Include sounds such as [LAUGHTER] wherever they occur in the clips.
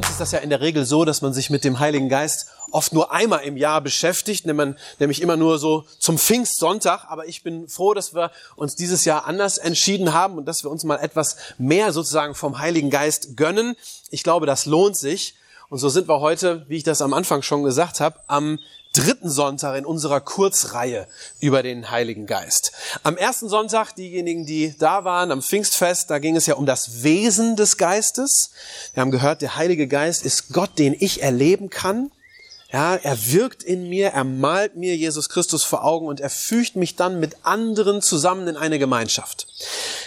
Sonst ist das ja in der Regel so, dass man sich mit dem Heiligen Geist oft nur einmal im Jahr beschäftigt, nämlich immer nur so zum Pfingstsonntag. Aber ich bin froh, dass wir uns dieses Jahr anders entschieden haben und dass wir uns mal etwas mehr sozusagen vom Heiligen Geist gönnen. Ich glaube, das lohnt sich. Und so sind wir heute, wie ich das am Anfang schon gesagt habe, am dritten Sonntag in unserer Kurzreihe über den Heiligen Geist. Am ersten Sonntag, diejenigen, die da waren, am Pfingstfest, da ging es ja um das Wesen des Geistes. Wir haben gehört, der Heilige Geist ist Gott, den ich erleben kann. Ja, er wirkt in mir, er malt mir Jesus Christus vor Augen und er fügt mich dann mit anderen zusammen in eine Gemeinschaft.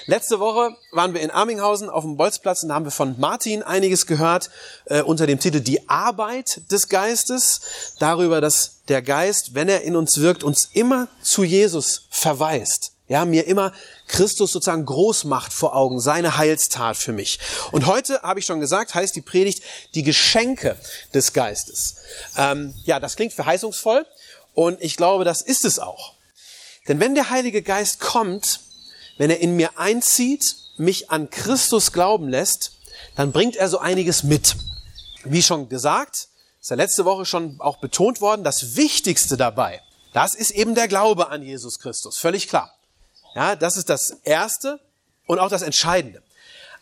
Letzte Woche waren wir in Arminghausen auf dem Bolzplatz und da haben wir von Martin einiges gehört äh, unter dem Titel Die Arbeit des Geistes, darüber, dass der Geist, wenn er in uns wirkt, uns immer zu Jesus verweist. Ja, mir immer Christus sozusagen groß macht vor Augen, seine Heilstat für mich. Und heute, habe ich schon gesagt, heißt die Predigt die Geschenke des Geistes. Ähm, ja, das klingt verheißungsvoll und ich glaube, das ist es auch. Denn wenn der Heilige Geist kommt, wenn er in mir einzieht, mich an Christus glauben lässt, dann bringt er so einiges mit. Wie schon gesagt, ist ja letzte Woche schon auch betont worden, das Wichtigste dabei, das ist eben der Glaube an Jesus Christus, völlig klar. Ja, das ist das Erste und auch das Entscheidende.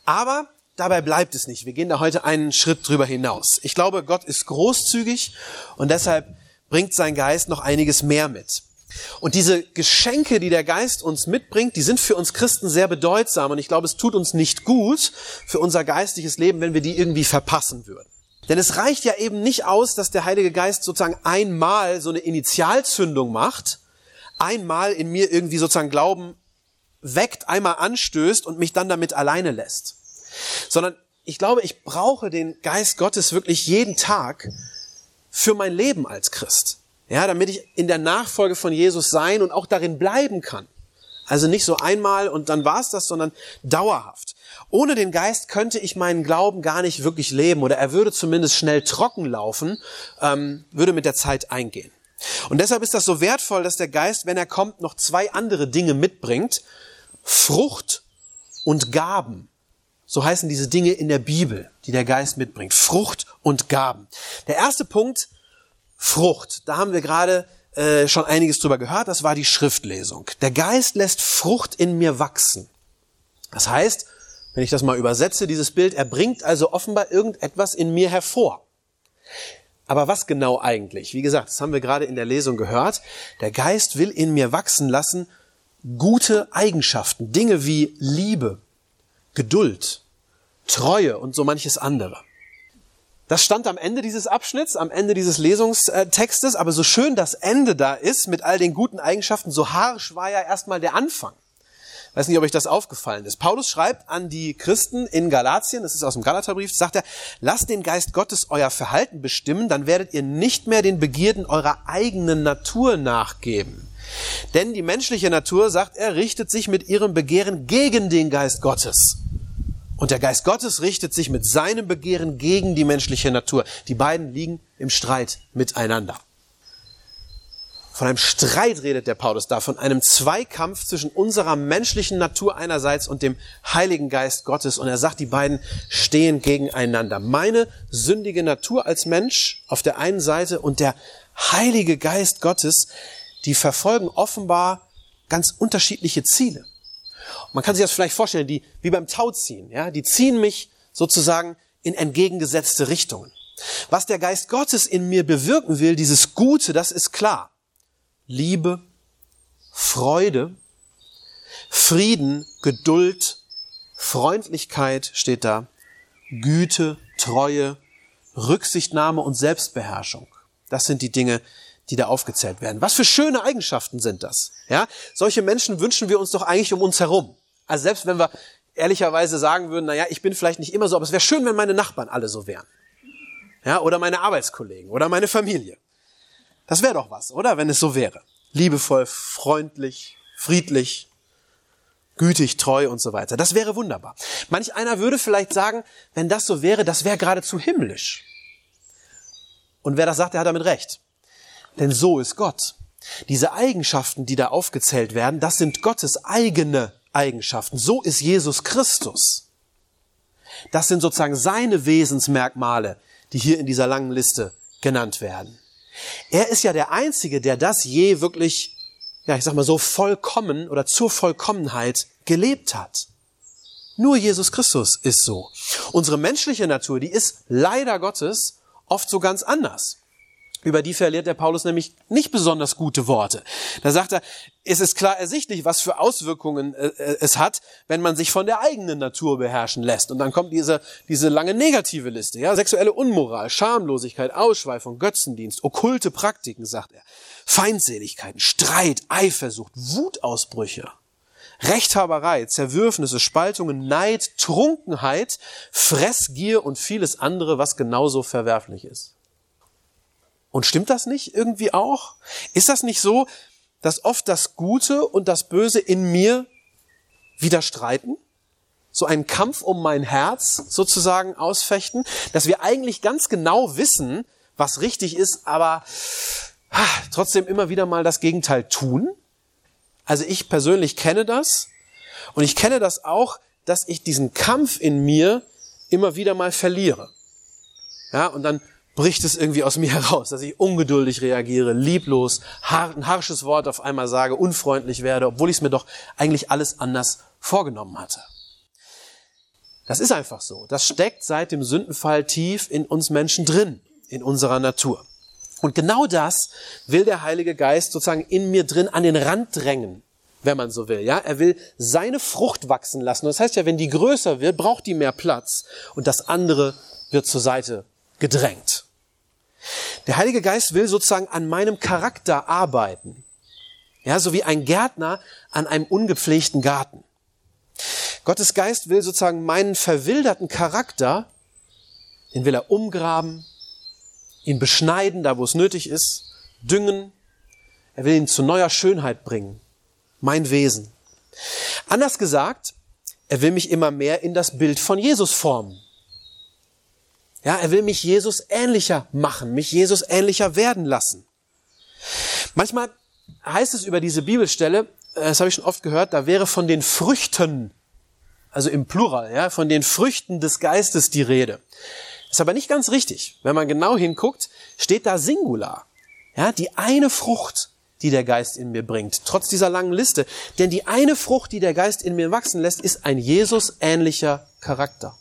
Aber dabei bleibt es nicht. Wir gehen da heute einen Schritt drüber hinaus. Ich glaube, Gott ist großzügig und deshalb bringt sein Geist noch einiges mehr mit. Und diese Geschenke, die der Geist uns mitbringt, die sind für uns Christen sehr bedeutsam und ich glaube, es tut uns nicht gut für unser geistliches Leben, wenn wir die irgendwie verpassen würden. Denn es reicht ja eben nicht aus, dass der Heilige Geist sozusagen einmal so eine Initialzündung macht, einmal in mir irgendwie sozusagen Glauben weckt, einmal anstößt und mich dann damit alleine lässt. Sondern ich glaube, ich brauche den Geist Gottes wirklich jeden Tag für mein Leben als Christ. Ja, damit ich in der Nachfolge von Jesus sein und auch darin bleiben kann. Also nicht so einmal und dann war's das, sondern dauerhaft. Ohne den Geist könnte ich meinen Glauben gar nicht wirklich leben oder er würde zumindest schnell trocken laufen, ähm, würde mit der Zeit eingehen. Und deshalb ist das so wertvoll, dass der Geist, wenn er kommt, noch zwei andere Dinge mitbringt, Frucht und Gaben. So heißen diese Dinge in der Bibel, die der Geist mitbringt. Frucht und Gaben. Der erste Punkt, Frucht. Da haben wir gerade äh, schon einiges drüber gehört. Das war die Schriftlesung. Der Geist lässt Frucht in mir wachsen. Das heißt, wenn ich das mal übersetze, dieses Bild, er bringt also offenbar irgendetwas in mir hervor. Aber was genau eigentlich? Wie gesagt, das haben wir gerade in der Lesung gehört. Der Geist will in mir wachsen lassen gute Eigenschaften, Dinge wie Liebe, Geduld, Treue und so manches andere. Das stand am Ende dieses Abschnitts, am Ende dieses Lesungstextes, aber so schön das Ende da ist mit all den guten Eigenschaften, so harsch war ja erstmal der Anfang. Ich weiß nicht, ob euch das aufgefallen ist. Paulus schreibt an die Christen in Galatien, das ist aus dem Galaterbrief, sagt er, lasst den Geist Gottes euer Verhalten bestimmen, dann werdet ihr nicht mehr den Begierden eurer eigenen Natur nachgeben. Denn die menschliche Natur, sagt er, richtet sich mit ihrem Begehren gegen den Geist Gottes. Und der Geist Gottes richtet sich mit seinem Begehren gegen die menschliche Natur. Die beiden liegen im Streit miteinander. Von einem Streit redet der Paulus da, von einem Zweikampf zwischen unserer menschlichen Natur einerseits und dem Heiligen Geist Gottes. Und er sagt, die beiden stehen gegeneinander. Meine sündige Natur als Mensch auf der einen Seite und der Heilige Geist Gottes, die verfolgen offenbar ganz unterschiedliche Ziele. Man kann sich das vielleicht vorstellen, die, wie beim Tauziehen, ja, die ziehen mich sozusagen in entgegengesetzte Richtungen. Was der Geist Gottes in mir bewirken will, dieses Gute, das ist klar. Liebe, Freude, Frieden, Geduld, Freundlichkeit steht da, Güte, Treue, Rücksichtnahme und Selbstbeherrschung. Das sind die Dinge, die da aufgezählt werden. Was für schöne Eigenschaften sind das? Ja, solche Menschen wünschen wir uns doch eigentlich um uns herum. Also selbst wenn wir ehrlicherweise sagen würden, na ja, ich bin vielleicht nicht immer so, aber es wäre schön, wenn meine Nachbarn alle so wären. Ja, oder meine Arbeitskollegen oder meine Familie. Das wäre doch was, oder? Wenn es so wäre. Liebevoll, freundlich, friedlich, gütig, treu und so weiter. Das wäre wunderbar. Manch einer würde vielleicht sagen, wenn das so wäre, das wäre geradezu himmlisch. Und wer das sagt, der hat damit recht. Denn so ist Gott. Diese Eigenschaften, die da aufgezählt werden, das sind Gottes eigene Eigenschaften. So ist Jesus Christus. Das sind sozusagen seine Wesensmerkmale, die hier in dieser langen Liste genannt werden. Er ist ja der Einzige, der das je wirklich, ja, ich sag mal so vollkommen oder zur Vollkommenheit gelebt hat. Nur Jesus Christus ist so. Unsere menschliche Natur, die ist leider Gottes oft so ganz anders. Über die verliert der Paulus nämlich nicht besonders gute Worte. Da sagt er, es ist klar ersichtlich, was für Auswirkungen äh, äh, es hat, wenn man sich von der eigenen Natur beherrschen lässt. Und dann kommt diese, diese lange negative Liste. Ja? Sexuelle Unmoral, Schamlosigkeit, Ausschweifung, Götzendienst, okkulte Praktiken, sagt er. Feindseligkeiten, Streit, Eifersucht, Wutausbrüche. Rechthaberei, Zerwürfnisse, Spaltungen, Neid, Trunkenheit, Fressgier und vieles andere, was genauso verwerflich ist. Und stimmt das nicht irgendwie auch? Ist das nicht so, dass oft das Gute und das Böse in mir widerstreiten? So einen Kampf um mein Herz sozusagen ausfechten, dass wir eigentlich ganz genau wissen, was richtig ist, aber ah, trotzdem immer wieder mal das Gegenteil tun? Also ich persönlich kenne das und ich kenne das auch, dass ich diesen Kampf in mir immer wieder mal verliere. Ja, und dann bricht es irgendwie aus [LAUGHS] mir heraus, dass ich ungeduldig reagiere, lieblos, ein harsches Wort auf einmal sage, unfreundlich werde, obwohl ich es mir doch eigentlich alles anders vorgenommen hatte. Das ist einfach so. Das steckt seit dem Sündenfall tief in uns Menschen drin, in unserer Natur. Und genau das will der Heilige Geist sozusagen in mir drin an den Rand drängen, wenn man so will. Ja, er will seine Frucht wachsen lassen. Das heißt ja, wenn die größer wird, braucht die mehr Platz und das andere wird zur Seite gedrängt. Der Heilige Geist will sozusagen an meinem Charakter arbeiten. Ja, so wie ein Gärtner an einem ungepflegten Garten. Gottes Geist will sozusagen meinen verwilderten Charakter, den will er umgraben, ihn beschneiden, da wo es nötig ist, düngen. Er will ihn zu neuer Schönheit bringen. Mein Wesen. Anders gesagt, er will mich immer mehr in das Bild von Jesus formen. Ja, er will mich Jesus ähnlicher machen, mich Jesus ähnlicher werden lassen. Manchmal heißt es über diese Bibelstelle, äh, das habe ich schon oft gehört, da wäre von den Früchten, also im Plural, ja, von den Früchten des Geistes die Rede. Ist aber nicht ganz richtig. Wenn man genau hinguckt, steht da Singular. Ja, die eine Frucht, die der Geist in mir bringt, trotz dieser langen Liste. Denn die eine Frucht, die der Geist in mir wachsen lässt, ist ein Jesus ähnlicher Charakter.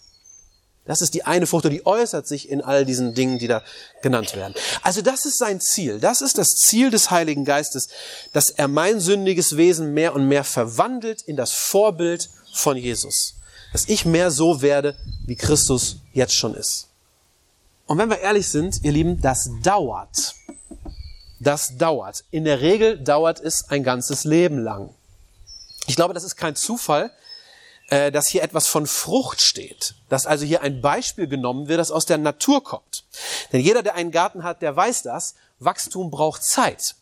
Das ist die eine Frucht und die äußert sich in all diesen Dingen, die da genannt werden. Also das ist sein Ziel. Das ist das Ziel des Heiligen Geistes, dass er mein sündiges Wesen mehr und mehr verwandelt in das Vorbild von Jesus. Dass ich mehr so werde, wie Christus jetzt schon ist. Und wenn wir ehrlich sind, ihr Lieben, das dauert. Das dauert. In der Regel dauert es ein ganzes Leben lang. Ich glaube, das ist kein Zufall, äh, dass hier etwas von Frucht steht. Dass also hier ein Beispiel genommen wird, das aus der Natur kommt. Denn jeder, der einen Garten hat, der weiß das. Wachstum braucht Zeit.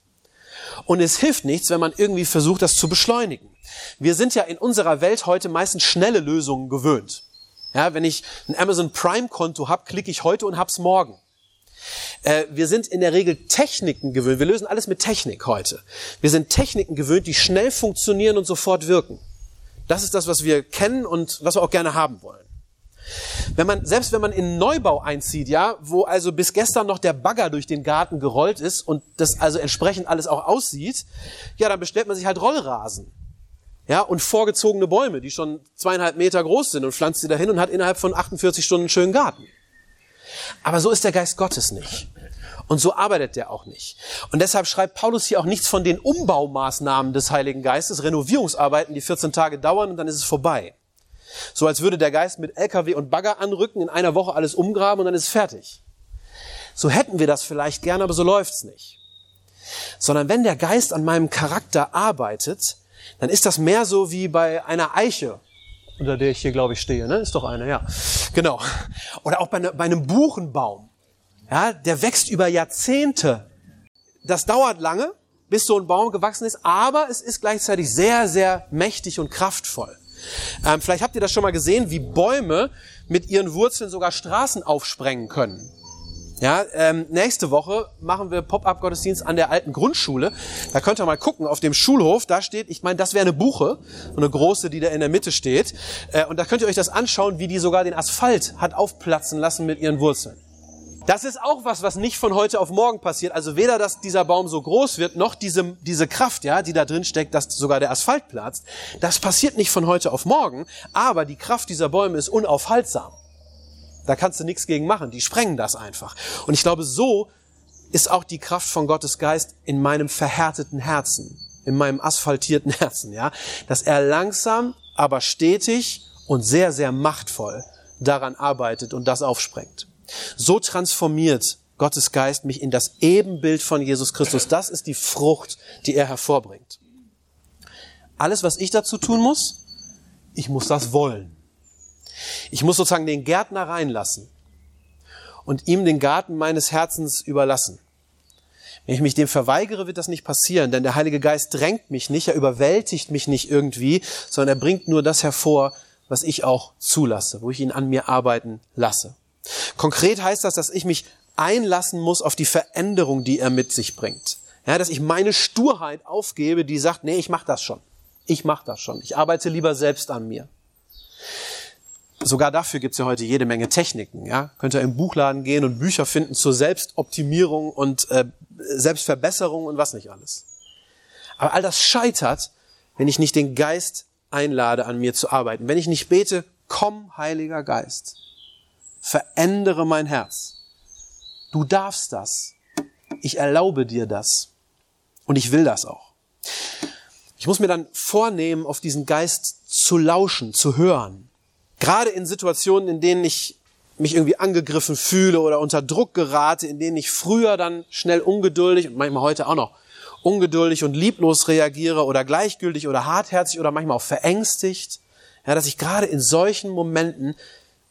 Und es hilft nichts, wenn man irgendwie versucht, das zu beschleunigen. Wir sind ja in unserer Welt heute meistens schnelle Lösungen gewöhnt. Ja, wenn ich ein Amazon Prime Konto habe, klicke ich heute und hab's morgen. Äh, wir sind in der Regel Techniken gewöhnt. Wir lösen alles mit Technik heute. Wir sind Techniken gewöhnt, die schnell funktionieren und sofort wirken. Das ist das, was wir kennen und was wir auch gerne haben wollen. Wenn man, selbst wenn man in Neubau einzieht, ja, wo also bis gestern noch der Bagger durch den Garten gerollt ist und das also entsprechend alles auch aussieht, ja, dann bestellt man sich halt Rollrasen. Ja, und vorgezogene Bäume, die schon zweieinhalb Meter groß sind und pflanzt sie dahin und hat innerhalb von 48 Stunden einen schönen Garten. Aber so ist der Geist Gottes nicht. Und so arbeitet er auch nicht. Und deshalb schreibt Paulus hier auch nichts von den Umbaumaßnahmen des Heiligen Geistes, Renovierungsarbeiten, die 14 Tage dauern und dann ist es vorbei. So als würde der Geist mit LKW und Bagger anrücken, in einer Woche alles umgraben und dann ist es fertig. So hätten wir das vielleicht gern, aber so läuft's nicht. Sondern wenn der Geist an meinem Charakter arbeitet, dann ist das mehr so wie bei einer Eiche, unter der ich hier, glaube ich, stehe. Ne? Ist doch eine, ja. Genau. Oder auch bei, ne, bei einem Buchenbaum. Ja, der wächst über Jahrzehnte. Das dauert lange, bis so ein Baum gewachsen ist, aber es ist gleichzeitig sehr, sehr mächtig und kraftvoll. Ähm, vielleicht habt ihr das schon mal gesehen, wie Bäume mit ihren Wurzeln sogar Straßen aufsprengen können. Ja, ähm, nächste Woche machen wir Pop-up-Gottesdienst an der alten Grundschule. Da könnt ihr mal gucken, auf dem Schulhof, da steht, ich meine, das wäre eine Buche, so eine große, die da in der Mitte steht. Äh, und da könnt ihr euch das anschauen, wie die sogar den Asphalt hat aufplatzen lassen mit ihren Wurzeln. Das ist auch was, was nicht von heute auf morgen passiert. Also weder, dass dieser Baum so groß wird, noch diese, diese Kraft, ja, die da drin steckt, dass sogar der Asphalt platzt. Das passiert nicht von heute auf morgen, aber die Kraft dieser Bäume ist unaufhaltsam. Da kannst du nichts gegen machen. Die sprengen das einfach. Und ich glaube, so ist auch die Kraft von Gottes Geist in meinem verhärteten Herzen, in meinem asphaltierten [LAUGHS] Herzen, ja, dass er langsam, aber stetig und sehr, sehr machtvoll daran arbeitet und das aufsprengt. So transformiert Gottes Geist mich in das Ebenbild von Jesus Christus. Das ist die Frucht, die er hervorbringt. Alles, was ich dazu tun muss, ich muss das wollen. Ich muss sozusagen den Gärtner reinlassen und ihm den Garten meines Herzens überlassen. Wenn ich mich dem verweigere, wird das nicht passieren, denn der Heilige Geist drängt mich nicht, er überwältigt mich nicht irgendwie, sondern er bringt nur das hervor, was ich auch zulasse, wo ich ihn an mir arbeiten lasse. Konkret heißt das, dass ich mich einlassen muss auf die Veränderung, die er mit sich bringt. Ja, dass ich meine Sturheit aufgebe, die sagt, nee, ich mach das schon. Ich mach das schon. Ich arbeite lieber selbst an mir. Sogar dafür gibt's ja heute jede Menge Techniken. Ja? Könnt ihr im Buchladen gehen und Bücher finden zur Selbstoptimierung und äh, Selbstverbesserung und was nicht alles. Aber all das scheitert, wenn ich nicht den Geist einlade, an mir zu arbeiten. Wenn ich nicht bete, komm, Heiliger Geist, verändere mein Herz. Du darfst das. Ich erlaube dir das. Und ich will das auch. Ich muss mir dann vornehmen, auf diesen Geist zu lauschen, zu hören. Gerade in Situationen, in denen ich mich irgendwie angegriffen fühle oder unter Druck gerate, in denen ich früher dann schnell ungeduldig und manchmal heute auch noch ungeduldig und lieblos reagiere oder gleichgültig oder hartherzig oder manchmal auch verängstigt, ja, dass ich gerade in solchen Momenten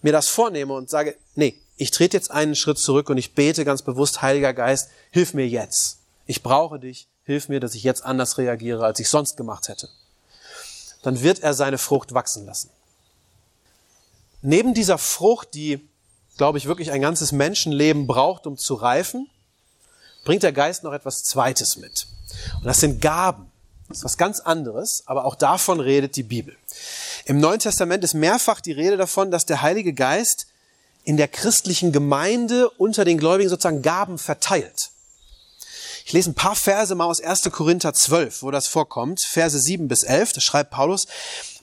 mir das vornehme und sage, nee, ich trete jetzt einen Schritt zurück und ich bete ganz bewusst, Heiliger Geist, hilf mir jetzt. Ich brauche dich, hilf mir, dass ich jetzt anders reagiere, als ich sonst gemacht hätte. Dann wird er seine Frucht wachsen lassen neben dieser Frucht, die, glaube ich, wirklich ein ganzes Menschenleben braucht, um zu reifen, bringt der Geist noch etwas Zweites mit. Und das sind Gaben. Das ist was ganz anderes, aber auch davon redet die Bibel. Im Neuen Testament ist mehrfach die Rede davon, dass der Heilige Geist in der christlichen Gemeinde unter den Gläubigen sozusagen Gaben verteilt. Ich lese ein paar Verse mal aus 1. Korinther 12, wo das vorkommt. Verse 7 bis 11, da schreibt Paulus,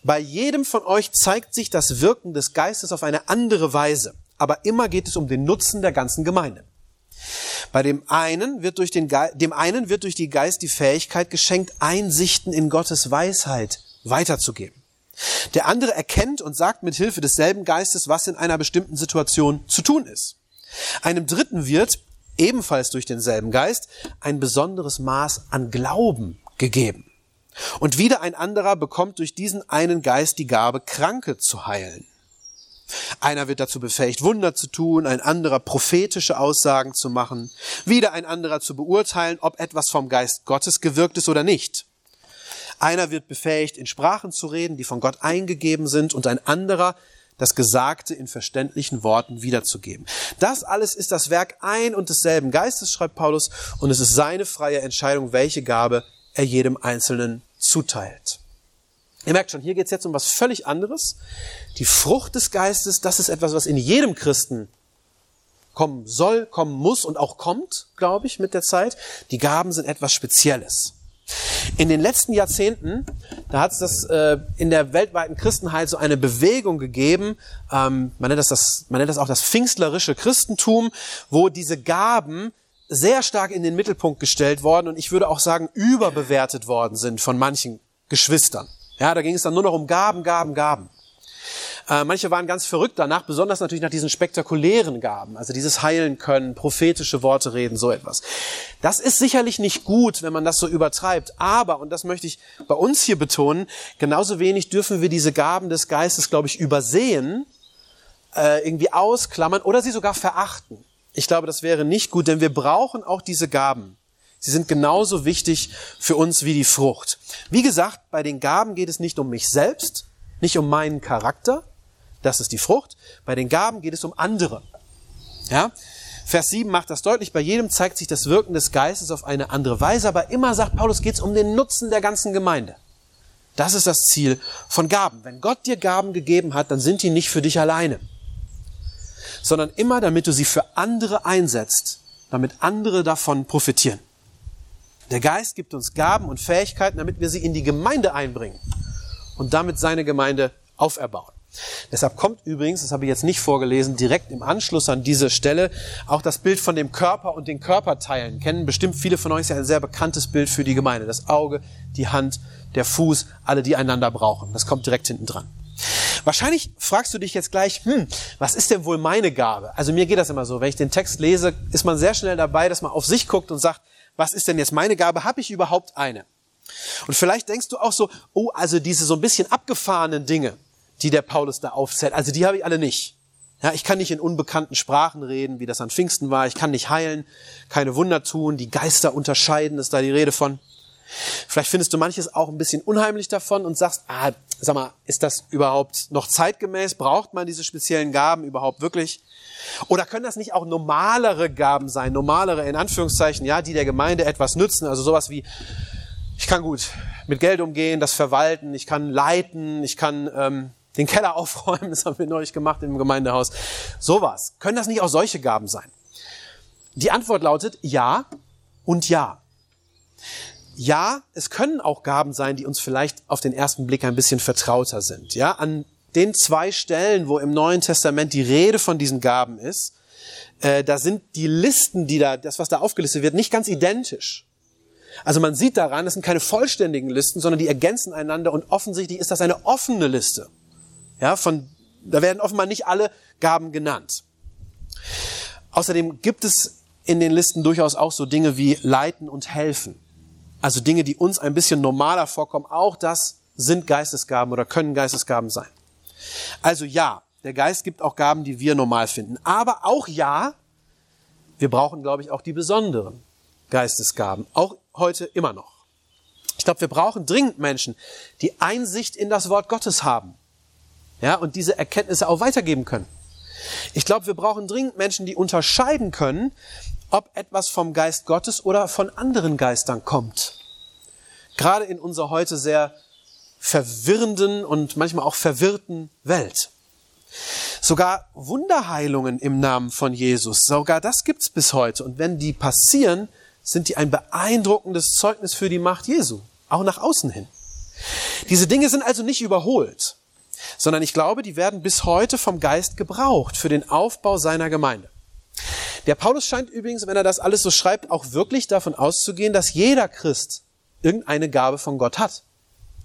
bei jedem von euch zeigt sich das Wirken des Geistes auf eine andere Weise, aber immer geht es um den Nutzen der ganzen Gemeinde. Bei dem einen wird durch den Ge dem einen wird durch die Geist die Fähigkeit geschenkt, Einsichten in Gottes Weisheit weiterzugeben. Der andere erkennt und sagt mit Hilfe desselben Geistes, was in einer bestimmten Situation zu tun ist. Einem dritten wird, ebenfalls durch denselben Geist, ein besonderes Maß an Glauben gegeben. Und wieder ein anderer bekommt durch diesen einen Geist die Gabe, Kranke zu heilen. Einer wird dazu befähigt, Wunder zu tun, ein anderer prophetische Aussagen zu machen, wieder ein anderer zu beurteilen, ob etwas vom Geist Gottes gewirkt ist oder nicht. Einer wird befähigt, in Sprachen zu reden, die von Gott eingegeben sind, und ein anderer das Gesagte in verständlichen Worten wiederzugeben. Das alles ist das Werk ein und desselben Geistes, schreibt Paulus, und es ist seine freie Entscheidung, welche Gabe er jedem Einzelnen zuteilt. Ihr merkt schon, hier geht es jetzt um was völlig anderes. Die Frucht des Geistes, das ist etwas, was in jedem Christen kommen soll, kommen muss und auch kommt, glaube ich, mit der Zeit. Die Gaben sind etwas Spezielles. In den letzten Jahrzehnten, da hat es das äh, in der weltweiten Christenheit so eine Bewegung gegeben, ähm, man, nennt das das, man nennt das auch das pfingstlerische Christentum, wo diese Gaben sehr stark in den Mittelpunkt gestellt worden und ich würde auch sagen überbewertet worden sind von manchen Geschwistern. Ja, da ging es dann nur noch um Gaben, Gaben, Gaben. Äh, manche waren ganz verrückt danach, besonders natürlich nach diesen spektakulären Gaben, also dieses Heilen können, prophetische Worte reden, so etwas. Das ist sicherlich nicht gut, wenn man das so übertreibt, aber, und das möchte ich bei uns hier betonen, genauso wenig dürfen wir diese Gaben des Geistes, glaube ich, übersehen, äh, irgendwie ausklammern oder sie sogar verachten. ich glaube, das wäre nicht gut, denn wir brauchen auch diese Gaben. Sie sind genauso wichtig für uns wie die Frucht. Wie gesagt, bei den Gaben geht es nicht um mich selbst, nicht um meinen Charakter, das ist die Frucht. Bei den Gaben geht es um andere. Ja? Vers 7 macht das deutlich, bei jedem zeigt sich das Wirken des Geistes auf eine andere Weise, aber immer sagt Paulus, geht es um den Nutzen der ganzen Gemeinde. Das ist das Ziel von Gaben. Wenn Gott dir Gaben gegeben hat, dann sind die nicht für dich alleine, sondern immer damit du sie für andere einsetzt, damit andere davon profitieren. Der Geist gibt uns Gaben und Fähigkeiten, damit wir sie in die Gemeinde einbringen und damit seine Gemeinde auferbauen. Deshalb kommt übrigens, das habe ich jetzt nicht vorgelesen, direkt im Anschluss an diese Stelle auch das Bild von dem Körper und den Körperteilen. Kennen bestimmt viele von euch, ist ja ein sehr bekanntes Bild für die Gemeinde. Das Auge, die Hand, der Fuß, alle, die einander brauchen. Das kommt direkt hinten dran. Wahrscheinlich fragst du dich jetzt gleich, hm, was ist denn wohl meine Gabe? Also mir geht das immer so, wenn ich den Text lese, ist man sehr schnell dabei, dass man auf sich guckt und sagt, was ist denn jetzt meine Gabe? Habe ich überhaupt eine? Und vielleicht denkst du auch so, oh, also diese so ein bisschen abgefahrenen Dinge, die der Paulus da aufzählt, also die habe ich alle nicht. Ja, ich kann nicht in unbekannten Sprachen reden, wie das an Pfingsten war. Ich kann nicht heilen, keine Wunder tun, die Geister unterscheiden, ist da die Rede von. Vielleicht findest du manches auch ein bisschen unheimlich davon und sagst, ah, sag mal, ist das überhaupt noch zeitgemäß? Braucht man diese speziellen Gaben überhaupt wirklich? Oder können das nicht auch normalere Gaben sein, normalere in Anführungszeichen, ja, die der Gemeinde etwas nützen? Also sowas wie, ich kann gut mit Geld umgehen, das verwalten, ich kann leiten, ich kann ähm, den Keller aufräumen, [LAUGHS] das haben wir neulich gemacht im Gemeindehaus. Sowas. Können das nicht auch solche Gaben sein? Die Antwort lautet ja und ja. Ja, es können auch Gaben sein, die uns vielleicht auf den ersten Blick ein bisschen vertrauter sind. Ja, an den zwei Stellen, wo im Neuen Testament die Rede von diesen Gaben ist, äh, da sind die Listen, die da, das was da aufgelistet wird, nicht ganz identisch. Also man sieht daran, das sind keine vollständigen Listen, sondern die ergänzen einander und offensichtlich ist das eine offene Liste. Ja, von, da werden offenbar nicht alle Gaben genannt. Außerdem gibt es in den Listen durchaus auch so Dinge wie leiten und helfen. Also Dinge, die uns ein bisschen normaler vorkommen. Auch das sind Geistesgaben oder können Geistesgaben sein. Also ja, der Geist gibt auch Gaben, die wir normal finden. Aber auch ja, wir brauchen, glaube ich, auch die besonderen Geistesgaben. Auch heute immer noch. Ich glaube, wir brauchen dringend Menschen, die Einsicht in das Wort Gottes haben. Ja, und diese Erkenntnisse auch weitergeben können. Ich glaube, wir brauchen dringend Menschen, die unterscheiden können, ob etwas vom Geist Gottes oder von anderen Geistern kommt. Gerade in unserer heute sehr verwirrenden und manchmal auch verwirrten Welt. Sogar Wunderheilungen im Namen von Jesus, sogar das gibt's bis heute. Und wenn die passieren, sind die ein beeindruckendes Zeugnis für die Macht Jesu, auch nach außen hin. Diese Dinge sind also nicht überholt, sondern ich glaube, die werden bis heute vom Geist gebraucht für den Aufbau seiner Gemeinde. Der Paulus scheint übrigens, wenn er das alles so schreibt, auch wirklich davon auszugehen, dass jeder Christ irgendeine Gabe von Gott hat.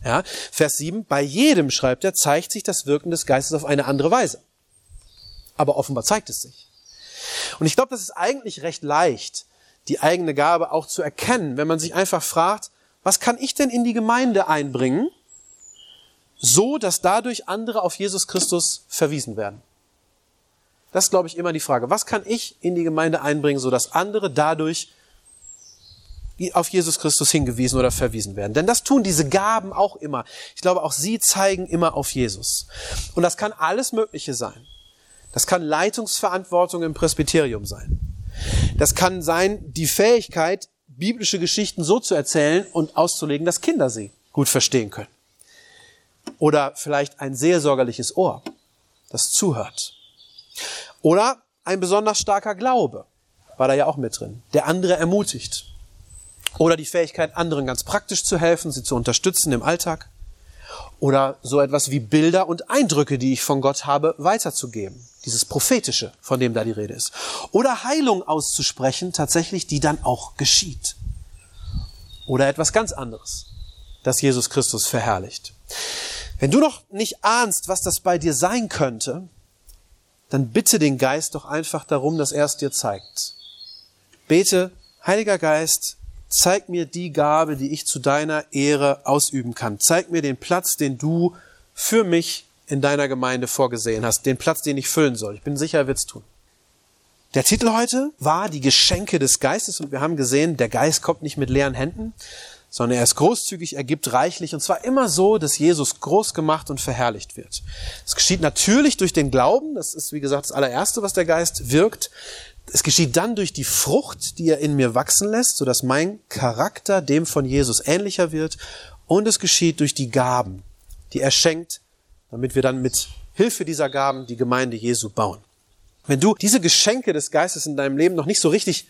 Ja, Vers 7, bei jedem, schreibt er, zeigt sich das Wirken des Geistes auf eine andere Weise. Aber offenbar zeigt es sich. Und ich glaube, das ist eigentlich recht leicht, die eigene Gabe auch zu erkennen, wenn man sich einfach fragt, was kann ich denn in die Gemeinde einbringen, so dass dadurch andere auf Jesus Christus verwiesen werden? Das ist, glaube ich, immer die Frage. Was kann ich in die Gemeinde einbringen, so dass andere dadurch auf Jesus Christus hingewiesen oder verwiesen werden. Denn das tun diese Gaben auch immer. Ich glaube, auch sie zeigen immer auf Jesus. Und das kann alles Mögliche sein. Das kann Leitungsverantwortung im Presbyterium sein. Das kann sein, die Fähigkeit, biblische Geschichten so zu erzählen und auszulegen, dass Kinder sie gut verstehen können. Oder vielleicht ein seelsorgerliches Ohr, das zuhört. Oder ein besonders starker Glaube, war da ja auch mit drin, der andere ermutigt. Oder die Fähigkeit, anderen ganz praktisch zu helfen, sie zu unterstützen im Alltag. Oder so etwas wie Bilder und Eindrücke, die ich von Gott habe, weiterzugeben. Dieses Prophetische, von dem da die Rede ist. Oder Heilung auszusprechen, tatsächlich, die dann auch geschieht. Oder etwas ganz anderes, das Jesus Christus verherrlicht. Wenn du noch nicht ahnst, was das bei dir sein könnte, dann bitte den Geist doch einfach darum, dass er es dir zeigt. Bete, Heiliger Geist, zeig mir die Gabe, die ich zu deiner Ehre ausüben kann. Zeig mir den Platz, den du für mich in deiner Gemeinde vorgesehen hast, den Platz, den ich füllen soll. Ich bin sicher, er wird's tun. Der Titel heute war die Geschenke des Geistes und wir haben gesehen, der Geist kommt nicht mit leeren Händen, sondern er ist großzügig, er gibt reichlich und zwar immer so, dass Jesus groß gemacht und verherrlicht wird. Es geschieht natürlich durch den Glauben, das ist wie gesagt das allererste, was der Geist wirkt. Es geschieht dann durch die Frucht, die er in mir wachsen lässt, sodass mein Charakter dem von Jesus ähnlicher wird und es geschieht durch die Gaben, die er schenkt, damit wir dann mit Hilfe dieser Gaben die Gemeinde Jesu bauen. Wenn du diese Geschenke des Geistes in deinem Leben noch nicht so richtig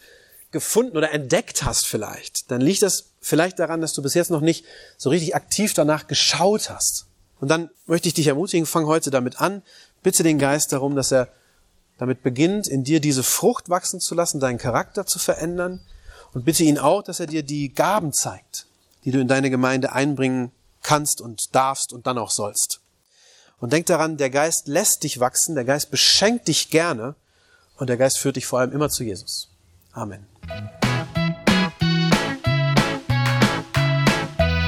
gefunden oder entdeckt hast vielleicht, dann liegt das vielleicht daran, dass du bis jetzt noch nicht so richtig aktiv danach geschaut hast. Und dann möchte ich dich ermutigen, fang heute damit an, bitte den Geist darum, dass er damit beginnt, in dir diese Frucht wachsen zu lassen, deinen Charakter zu verändern und bitte ihn auch, dass er dir die Gaben zeigt, die du in deine Gemeinde einbringen kannst und darfst und dann auch sollst. Und denk daran, der Geist lässt dich wachsen, der Geist beschenkt dich gerne und der Geist führt dich vor allem immer zu Jesus. Amen.